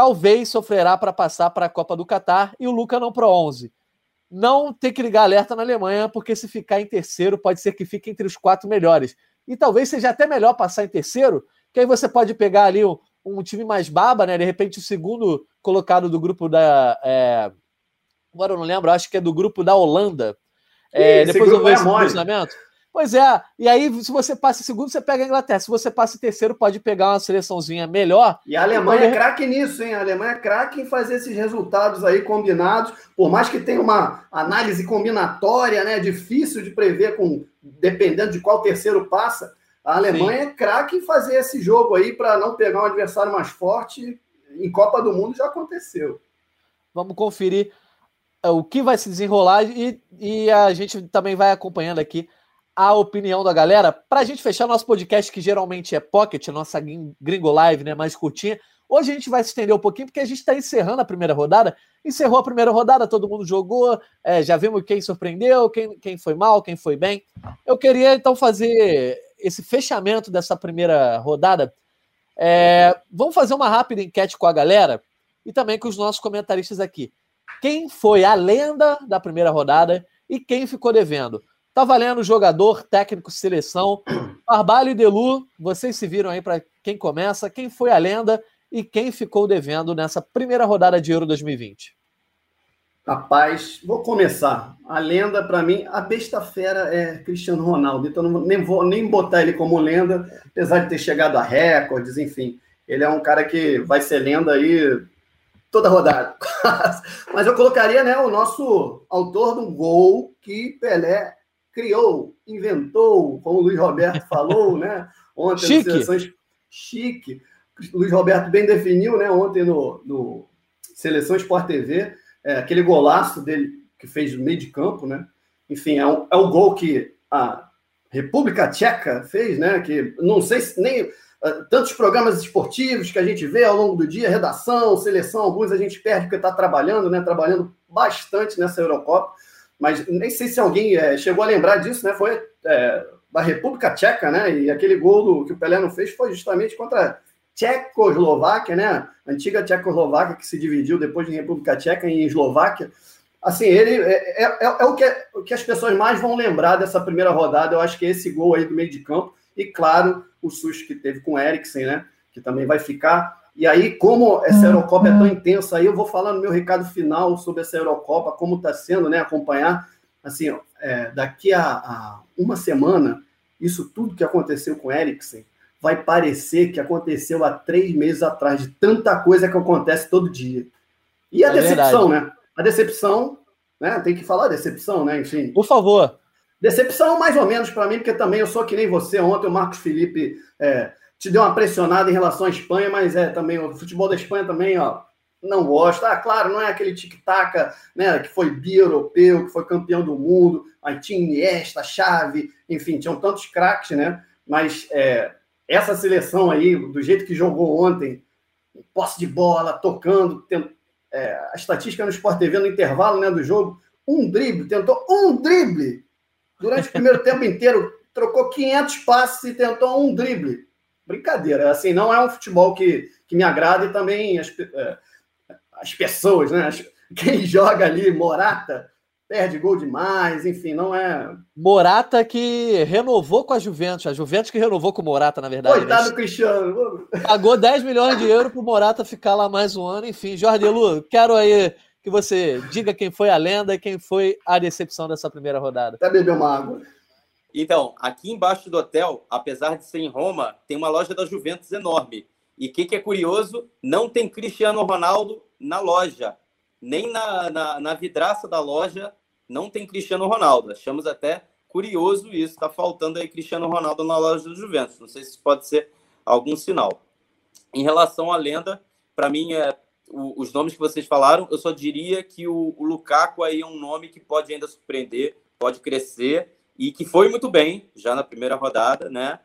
talvez sofrerá para passar para a Copa do Catar e o Luca não pro 11. Não tem que ligar alerta na Alemanha, porque se ficar em terceiro, pode ser que fique entre os quatro melhores. E talvez seja até melhor passar em terceiro, que aí você pode pegar ali um, um time mais baba, né? De repente, o segundo colocado do grupo da. É... Agora eu não lembro, acho que é do grupo da Holanda. É, depois eu vejo esse cruzamento. Pois é, e aí se você passa em segundo, você pega a Inglaterra. Se você passa em terceiro, pode pegar uma seleçãozinha melhor. E a Alemanha é craque nisso, hein? A Alemanha é craque em fazer esses resultados aí combinados. Por mais que tenha uma análise combinatória, né? Difícil de prever, com dependendo de qual terceiro passa. A Alemanha Sim. é craque em fazer esse jogo aí para não pegar um adversário mais forte. Em Copa do Mundo já aconteceu. Vamos conferir é, o que vai se desenrolar e, e a gente também vai acompanhando aqui a opinião da galera. Para a gente fechar nosso podcast, que geralmente é pocket, nossa gringo live, né, mais curtinha. Hoje a gente vai se estender um pouquinho, porque a gente está encerrando a primeira rodada. Encerrou a primeira rodada, todo mundo jogou, é, já vimos quem surpreendeu, quem, quem foi mal, quem foi bem. Eu queria então fazer esse fechamento dessa primeira rodada. É, vamos fazer uma rápida enquete com a galera e também com os nossos comentaristas aqui. Quem foi a lenda da primeira rodada e quem ficou devendo? Tá valendo jogador, técnico, seleção. Barbalho e Delu, vocês se viram aí para quem começa, quem foi a lenda e quem ficou devendo nessa primeira rodada de Euro 2020. Rapaz, vou começar. A lenda, para mim, a besta fera é Cristiano Ronaldo. Então, não nem vou nem botar ele como lenda, apesar de ter chegado a recordes, enfim. Ele é um cara que vai ser lenda aí toda rodada. Mas eu colocaria né, o nosso autor do gol que Pelé criou, inventou, como o Luiz Roberto falou, né? Ontem Chique. Seleções Chique. O Luiz Roberto bem definiu, né? Ontem no, no Seleção Sport TV, é, aquele golaço dele que fez no meio de campo, né? Enfim, é, um, é o gol que a República Tcheca fez, né? Que não sei se nem uh, tantos programas esportivos que a gente vê ao longo do dia, redação, seleção, alguns a gente perde porque está trabalhando, né? Trabalhando bastante nessa Eurocopa mas nem sei se alguém é, chegou a lembrar disso, né? Foi é, da República Tcheca, né? E aquele gol do, que o Pelé não fez foi justamente contra Tchecoslováquia, né? Antiga Tchecoslováquia que se dividiu depois de República Tcheca em Eslováquia. Assim, ele é, é, é, é o, que, o que as pessoas mais vão lembrar dessa primeira rodada. Eu acho que é esse gol aí do meio de campo. E, claro, o susto que teve com o Eriksen, né? Que também vai ficar. E aí, como essa Eurocopa é tão intensa, aí eu vou falar no meu recado final sobre essa Eurocopa, como está sendo, né? Acompanhar. Assim, ó, é, daqui a, a, uma semana, isso tudo que aconteceu com o Eriksen vai parecer que aconteceu há três meses atrás, de tanta coisa que acontece todo dia. E a é decepção, verdade. né? A decepção, né? Tem que falar decepção, né? Enfim. Por favor. Decepção, mais ou menos, para mim, porque também eu sou que nem você. Ontem o Marcos Felipe é, te deu uma pressionada em relação à Espanha, mas é também o futebol da Espanha também, ó, não gosta. Ah, claro, não é aquele tic-tac, né, que foi bi-europeu, que foi campeão do mundo, aí tinha Iniesta, Xavi, enfim, tinham tantos craques, né? Mas é, essa seleção aí, do jeito que jogou ontem, posse de bola, tocando, tent... é, a estatística no Sport TV no intervalo né, do jogo, um drible, tentou um drible durante o primeiro tempo inteiro, trocou 500 passes e tentou um drible brincadeira. Assim, não é um futebol que, que me agrada e também as, é, as pessoas, né? quem joga ali, Morata, perde gol demais, enfim, não é. Morata que renovou com a Juventus, a Juventus que renovou com o Morata, na verdade. Né? Coitado né? do Cristiano. Pagou 10 milhões de euros para o Morata ficar lá mais um ano, enfim. Jorge Lu, quero aí que você diga quem foi a lenda e quem foi a decepção dessa primeira rodada. Até beber uma água. Então, aqui embaixo do hotel, apesar de ser em Roma, tem uma loja da Juventus enorme. E o que, que, é curioso? Não tem Cristiano Ronaldo na loja. Nem na, na, na, vidraça da loja não tem Cristiano Ronaldo. Achamos até curioso isso. Está faltando aí Cristiano Ronaldo na loja do Juventus. Não sei se pode ser algum sinal. Em relação à lenda, para mim, é, o, os nomes que vocês falaram, eu só diria que o, o Lukaku aí é um nome que pode ainda surpreender, pode crescer e que foi muito bem já na primeira rodada, né?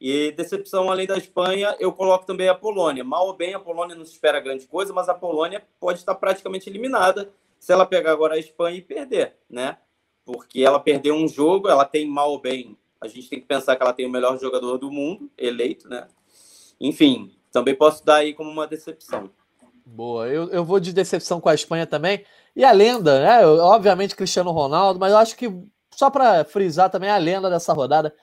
E decepção além da Espanha, eu coloco também a Polônia. Mal ou bem, a Polônia não se espera grande coisa, mas a Polônia pode estar praticamente eliminada se ela pegar agora a Espanha e perder, né? Porque ela perdeu um jogo, ela tem mal ou bem. A gente tem que pensar que ela tem o melhor jogador do mundo, eleito, né? Enfim, também posso dar aí como uma decepção. Boa, eu, eu vou de decepção com a Espanha também. E a lenda, né? Obviamente Cristiano Ronaldo, mas eu acho que só para frisar também a lenda dessa rodada,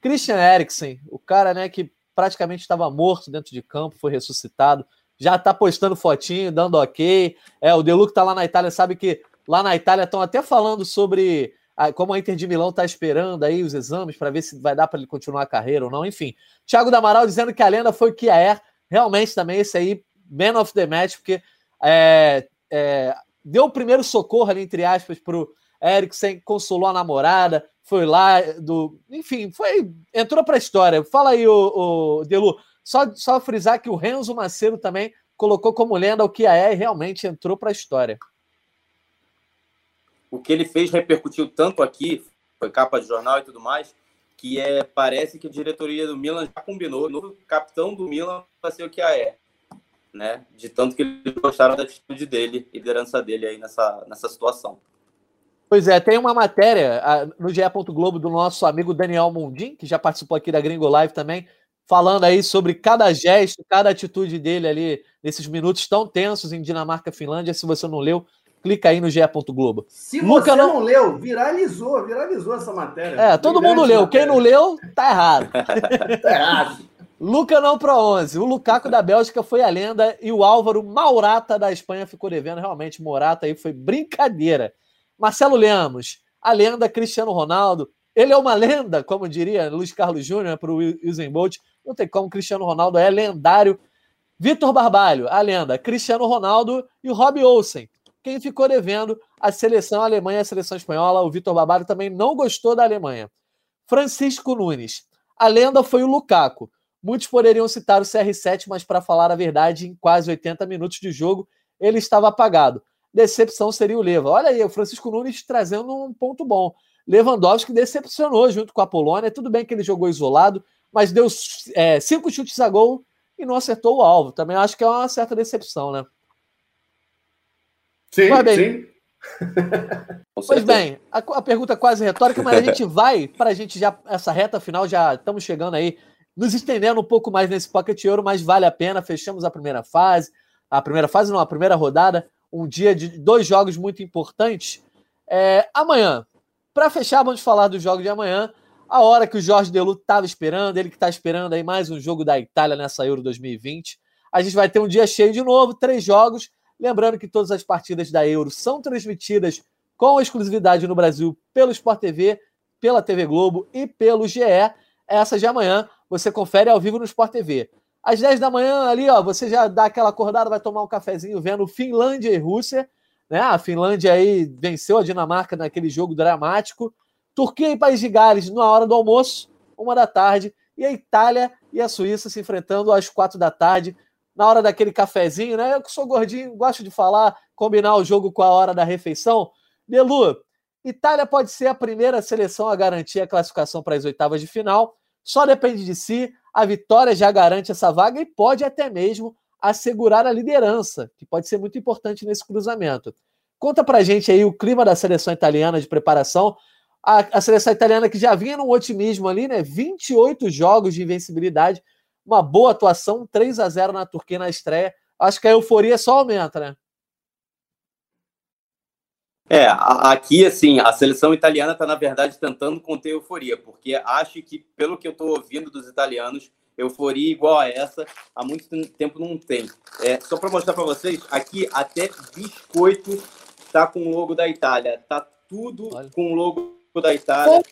Christian Eriksen, o cara né, que praticamente estava morto dentro de campo, foi ressuscitado, já está postando fotinho, dando ok. É, o Delu que está lá na Itália sabe que lá na Itália estão até falando sobre a, como a Inter de Milão está esperando aí os exames para ver se vai dar para ele continuar a carreira ou não. Enfim, Thiago Damaral dizendo que a lenda foi o Kiaer, realmente também esse aí, man of the match, porque é, é, deu o primeiro socorro ali, entre aspas, para o Eriksen consolou a namorada, foi lá do. Enfim, foi. Entrou para a história. Fala aí, o, o Delu. Só, só frisar que o Renzo Macedo também colocou como lenda o que é e realmente entrou para a história. O que ele fez repercutiu tanto aqui, foi capa de jornal e tudo mais, que é, parece que a diretoria do Milan já combinou, o novo capitão do Milan vai ser o que é, né? De tanto que eles gostaram da atitude dele, liderança dele aí nessa, nessa situação. Pois é, tem uma matéria no GE. Globo do nosso amigo Daniel Mundim, que já participou aqui da Gringo Live também, falando aí sobre cada gesto, cada atitude dele ali nesses minutos tão tensos em Dinamarca, Finlândia. Se você não leu, Clica aí no GE. Globo. Se Luca você não... não... leu, viralizou, viralizou essa matéria. É, todo mundo leu. Quem não leu, tá errado. tá errado. Luca não para 11. O Lukaku da Bélgica foi a lenda e o Álvaro Maurata da Espanha ficou devendo. Realmente, Morata aí foi brincadeira. Marcelo Lemos, a lenda Cristiano Ronaldo. Ele é uma lenda, como diria Luiz Carlos Júnior para o Usain Bolt. Não tem como, Cristiano Ronaldo é lendário. Vitor Barbalho, a lenda, Cristiano Ronaldo e Rob Olsen. Quem ficou devendo a seleção alemã e a seleção espanhola, o Vitor Barbalho também não gostou da Alemanha. Francisco Nunes, a lenda foi o Lukaku. Muitos poderiam citar o CR7, mas para falar a verdade, em quase 80 minutos de jogo, ele estava apagado. Decepção seria o Leva. Olha aí, o Francisco Nunes trazendo um ponto bom. Lewandowski decepcionou junto com a Polônia. Tudo bem que ele jogou isolado, mas deu é, cinco chutes a gol e não acertou o alvo. Também acho que é uma certa decepção, né? Sim, bem, sim. pois bem, a, a, pergunta é quase retórica, mas a gente vai para a gente já, essa reta final, já estamos chegando aí nos estendendo um pouco mais nesse Pocket Euro, mas vale a pena. Fechamos a primeira fase. A primeira fase, não, a primeira rodada. Um dia de dois jogos muito importantes. É, amanhã, para fechar, vamos falar dos jogos de amanhã. A hora que o Jorge Delu estava esperando, ele que está esperando aí mais um jogo da Itália nessa Euro 2020. A gente vai ter um dia cheio de novo, três jogos. Lembrando que todas as partidas da Euro são transmitidas com exclusividade no Brasil pelo Sport TV, pela TV Globo e pelo GE. Essa de amanhã você confere ao vivo no Sport TV. Às 10 da manhã, ali, ó, você já dá aquela acordada, vai tomar um cafezinho vendo Finlândia e Rússia. Né? A Finlândia aí venceu a Dinamarca naquele jogo dramático. Turquia e País de Gales na hora do almoço, uma da tarde. E a Itália e a Suíça se enfrentando às quatro da tarde, na hora daquele cafezinho, né? Eu que sou gordinho, gosto de falar, combinar o jogo com a hora da refeição. Belu, Itália pode ser a primeira seleção a garantir a classificação para as oitavas de final só depende de si, a vitória já garante essa vaga e pode até mesmo assegurar a liderança, que pode ser muito importante nesse cruzamento. Conta pra gente aí o clima da seleção italiana de preparação. A, a seleção italiana que já vinha num otimismo ali, né? 28 jogos de invencibilidade, uma boa atuação, 3 a 0 na Turquia na estreia. Acho que a euforia só aumenta, né? É, aqui, assim, a seleção italiana está, na verdade, tentando conter euforia, porque acho que, pelo que eu estou ouvindo dos italianos, euforia igual a essa há muito tempo não tem. É, só para mostrar para vocês, aqui até biscoito está com o logo da Itália, tá tudo Olha. com o logo da Itália,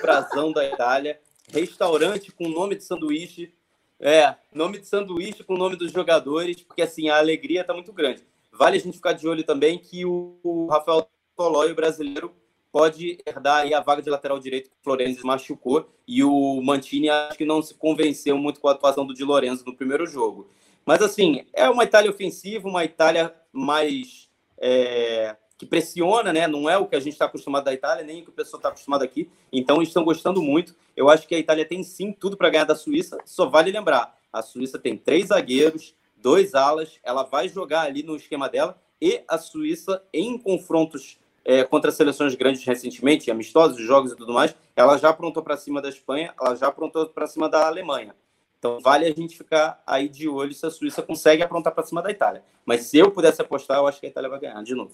brasão da Itália, restaurante com nome de sanduíche, é, nome de sanduíche com nome dos jogadores, porque assim a alegria está muito grande. Vale a gente ficar de olho também que o Rafael Tolói, o brasileiro, pode herdar aí a vaga de lateral direito que o Florenzi machucou e o Mantini acho que não se convenceu muito com a atuação do Di Lorenzo no primeiro jogo. Mas assim, é uma Itália ofensiva, uma Itália mais é, que pressiona, né? Não é o que a gente está acostumado da Itália, nem o que o pessoal está acostumado aqui. Então, estão gostando muito. Eu acho que a Itália tem sim tudo para ganhar da Suíça. Só vale lembrar: a Suíça tem três zagueiros, dois alas, ela vai jogar ali no esquema dela, e a Suíça, em confrontos é, contra seleções grandes recentemente, amistosos, jogos e tudo mais, ela já aprontou para cima da Espanha, ela já aprontou para cima da Alemanha. Então vale a gente ficar aí de olho se a Suíça consegue aprontar para cima da Itália. Mas se eu pudesse apostar, eu acho que a Itália vai ganhar de novo.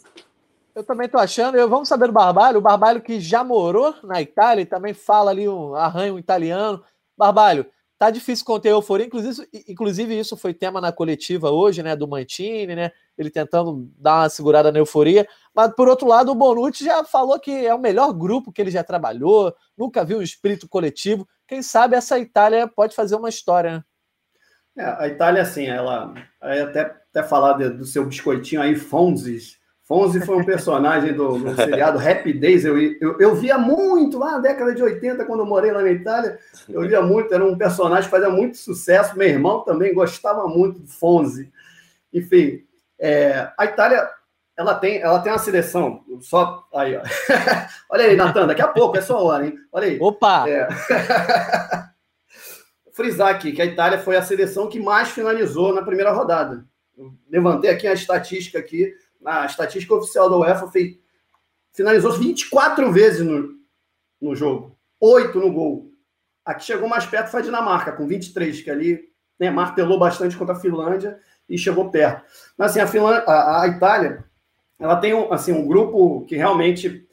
Eu também estou achando. Eu, vamos saber do Barbalho. O Barbalho que já morou na Itália e também fala ali um arranho italiano. Barbalho, Tá difícil conter a euforia, inclusive, inclusive isso foi tema na coletiva hoje, né, do Mantini, né, ele tentando dar uma segurada na euforia, mas por outro lado o Bonucci já falou que é o melhor grupo que ele já trabalhou, nunca viu um espírito coletivo, quem sabe essa Itália pode fazer uma história, né? É, a Itália, assim, ela, até, até falar do seu biscoitinho aí, Fonzis, Fonzi foi um personagem do, do seriado Happy Days. Eu, eu, eu, via muito lá na década de 80, quando eu morei lá na Itália. Eu via muito, era um personagem que fazia muito sucesso. Meu irmão também gostava muito do Fonzi. Enfim, é, a Itália ela tem, ela tem uma seleção. Só aí, ó. Olha aí, Natan, daqui a pouco, é só hora, hein? Olha aí. Opa! É. Frisar aqui que a Itália foi a seleção que mais finalizou na primeira rodada. Eu levantei aqui a estatística aqui a estatística oficial da UEFA fez, finalizou 24 vezes no, no jogo, 8 no gol. Aqui chegou mais perto foi a Dinamarca, com 23, que ali né, martelou bastante contra a Finlândia e chegou perto. Mas assim, a, Finlândia, a, a Itália, ela tem assim, um grupo que realmente,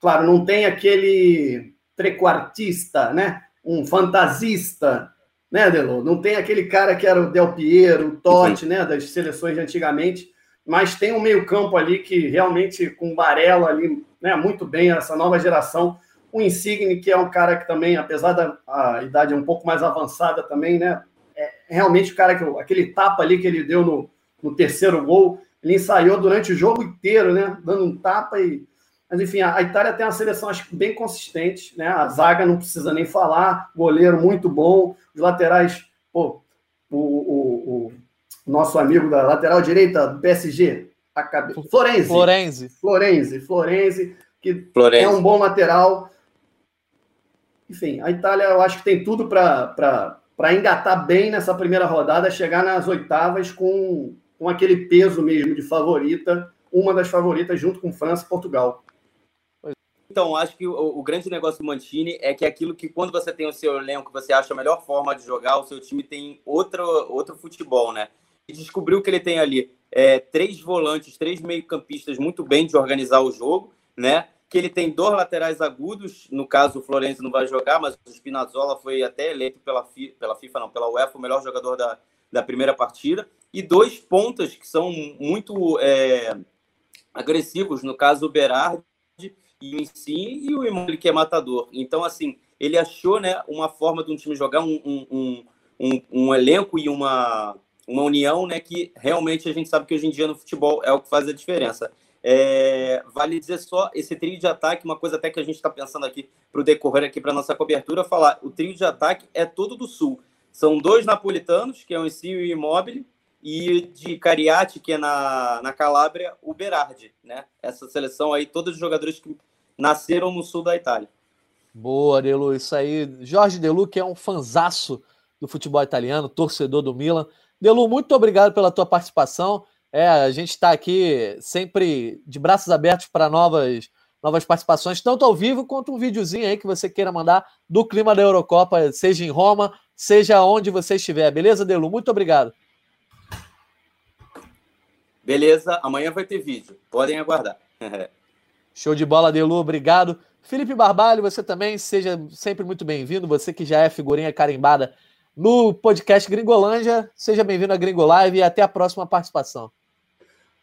claro, não tem aquele trequartista, né? Um fantasista, né, Delo? Não tem aquele cara que era o Del Piero, o Totti, né, das seleções de antigamente, mas tem um meio-campo ali que realmente com o Barella ali, né, muito bem essa nova geração. O Insigne, que é um cara que também, apesar da idade um pouco mais avançada também, né, é realmente o cara que aquele tapa ali que ele deu no, no terceiro gol, ele ensaiou durante o jogo inteiro, né, dando um tapa e mas, enfim, a Itália tem uma seleção acho, bem consistente, né? A zaga não precisa nem falar, goleiro muito bom, os laterais, pô, o, o nosso amigo da lateral direita do PSG, a cabe... Florenzi. Florenzi. Florenzi, Florenzi, que Florenzi. é um bom lateral. Enfim, a Itália eu acho que tem tudo para engatar bem nessa primeira rodada, chegar nas oitavas com, com aquele peso mesmo de favorita, uma das favoritas junto com França e Portugal. Então, acho que o, o, grande negócio do Mantini é que é aquilo que quando você tem o seu elenco, você acha a melhor forma de jogar, o seu time tem outro, outro futebol, né? Descobriu que ele tem ali é, três volantes, três meio-campistas muito bem de organizar o jogo, né? Que ele tem dois laterais agudos, no caso o Florenzi não vai jogar, mas o Spinazzola foi até eleito pela, FIFA, pela FIFA, não, pela UEFA, o melhor jogador da, da primeira partida, e dois pontas que são muito é, agressivos, no caso o Berardi e o si e o Immobile que é matador. Então, assim, ele achou né, uma forma de um time jogar um, um, um, um, elenco e uma, uma união né, que realmente a gente sabe que hoje em dia no futebol é o que faz a diferença. É, vale dizer só, esse trio de ataque, uma coisa até que a gente está pensando aqui para o decorrer aqui para nossa cobertura, falar, o trio de ataque é todo do Sul. São dois napolitanos, que é o Insigne e o Immobile, e de Cariati, que é na, na Calábria, o Berardi, né? Essa seleção aí, todos os jogadores que nasceram no sul da Itália. Boa, Delu, isso aí. Jorge Delu, que é um fanzaço do futebol italiano, torcedor do Milan. Delu, muito obrigado pela tua participação. É, a gente está aqui sempre de braços abertos para novas, novas participações, tanto ao vivo quanto um videozinho aí que você queira mandar do clima da Eurocopa, seja em Roma, seja onde você estiver. Beleza, Delu? Muito obrigado. Beleza, amanhã vai ter vídeo. Podem aguardar. Show de bola, Delu, obrigado. Felipe Barbalho, você também seja sempre muito bem-vindo. Você que já é figurinha carimbada no podcast Gringolândia, seja bem-vindo à Gringo Live e até a próxima participação.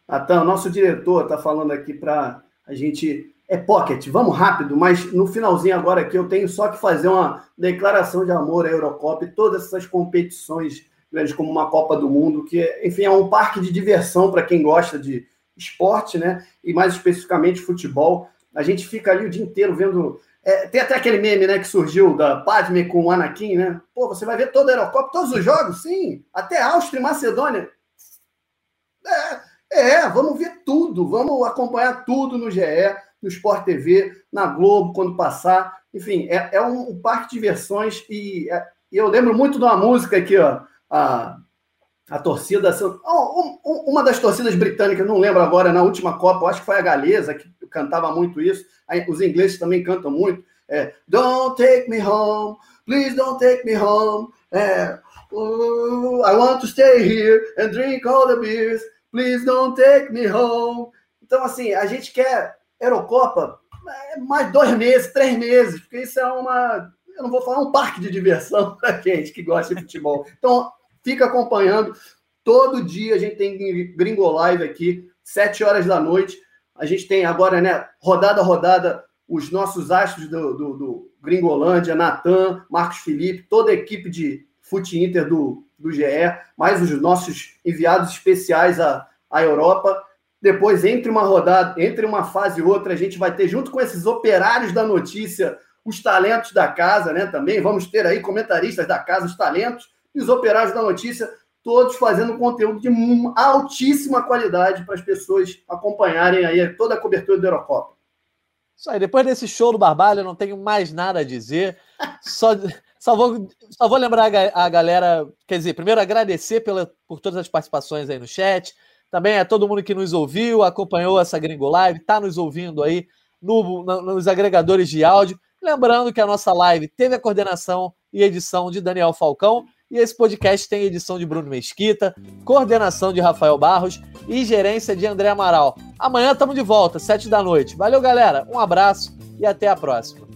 Natan, nosso diretor está falando aqui para a gente. É pocket, vamos rápido, mas no finalzinho agora aqui eu tenho só que fazer uma declaração de amor à Eurocopa e todas essas competições grandes como uma Copa do Mundo, que, enfim, é um parque de diversão para quem gosta de esporte, né? E mais especificamente futebol. A gente fica ali o dia inteiro vendo. É, tem até aquele meme, né, que surgiu da Padme com o Anakin, né? Pô, você vai ver toda a Eurocopa, todos os jogos? Sim, até Áustria e Macedônia. É, é, vamos ver tudo, vamos acompanhar tudo no GE, no Sport TV, na Globo, quando passar. Enfim, é, é um, um parque de diversões e, é, eu lembro muito de uma música aqui, ó, a, a torcida, uma das torcidas britânicas, não lembro agora, na última Copa, acho que foi a galesa que cantava muito isso. Os ingleses também cantam muito. É, don't take me home, please don't take me home. É, oh, I want to stay here and drink all the beers. Please don't take me home. Então, assim, a gente quer Eurocopa é, mais dois meses, três meses, porque isso é uma. Eu não vou falar um parque de diversão para gente que gosta de futebol. Então, Fica acompanhando. Todo dia a gente tem Gringo Live aqui, sete horas da noite. A gente tem agora, né, rodada a rodada, os nossos astros do, do, do Gringolândia, Natan, Marcos Felipe, toda a equipe de Fute Inter do, do GE, mais os nossos enviados especiais à, à Europa. Depois, entre uma rodada, entre uma fase e outra, a gente vai ter, junto com esses operários da notícia, os talentos da casa, né? Também vamos ter aí comentaristas da casa, os talentos e os operários da notícia, todos fazendo conteúdo de altíssima qualidade para as pessoas acompanharem aí toda a cobertura da Eurocopa. Isso aí, depois desse show do Barbalho, eu não tenho mais nada a dizer. Só, só, vou, só vou lembrar a galera, quer dizer, primeiro agradecer pela, por todas as participações aí no chat. Também a todo mundo que nos ouviu, acompanhou essa Gringo Live, está nos ouvindo aí no, no, nos agregadores de áudio. Lembrando que a nossa live teve a coordenação e edição de Daniel Falcão E esse podcast tem edição de Bruno Mesquita, coordenação de Rafael Barros e gerência de André Amaral. Amanhã estamos de volta, sete da noite. Valeu, galera. Um abraço e até a próxima.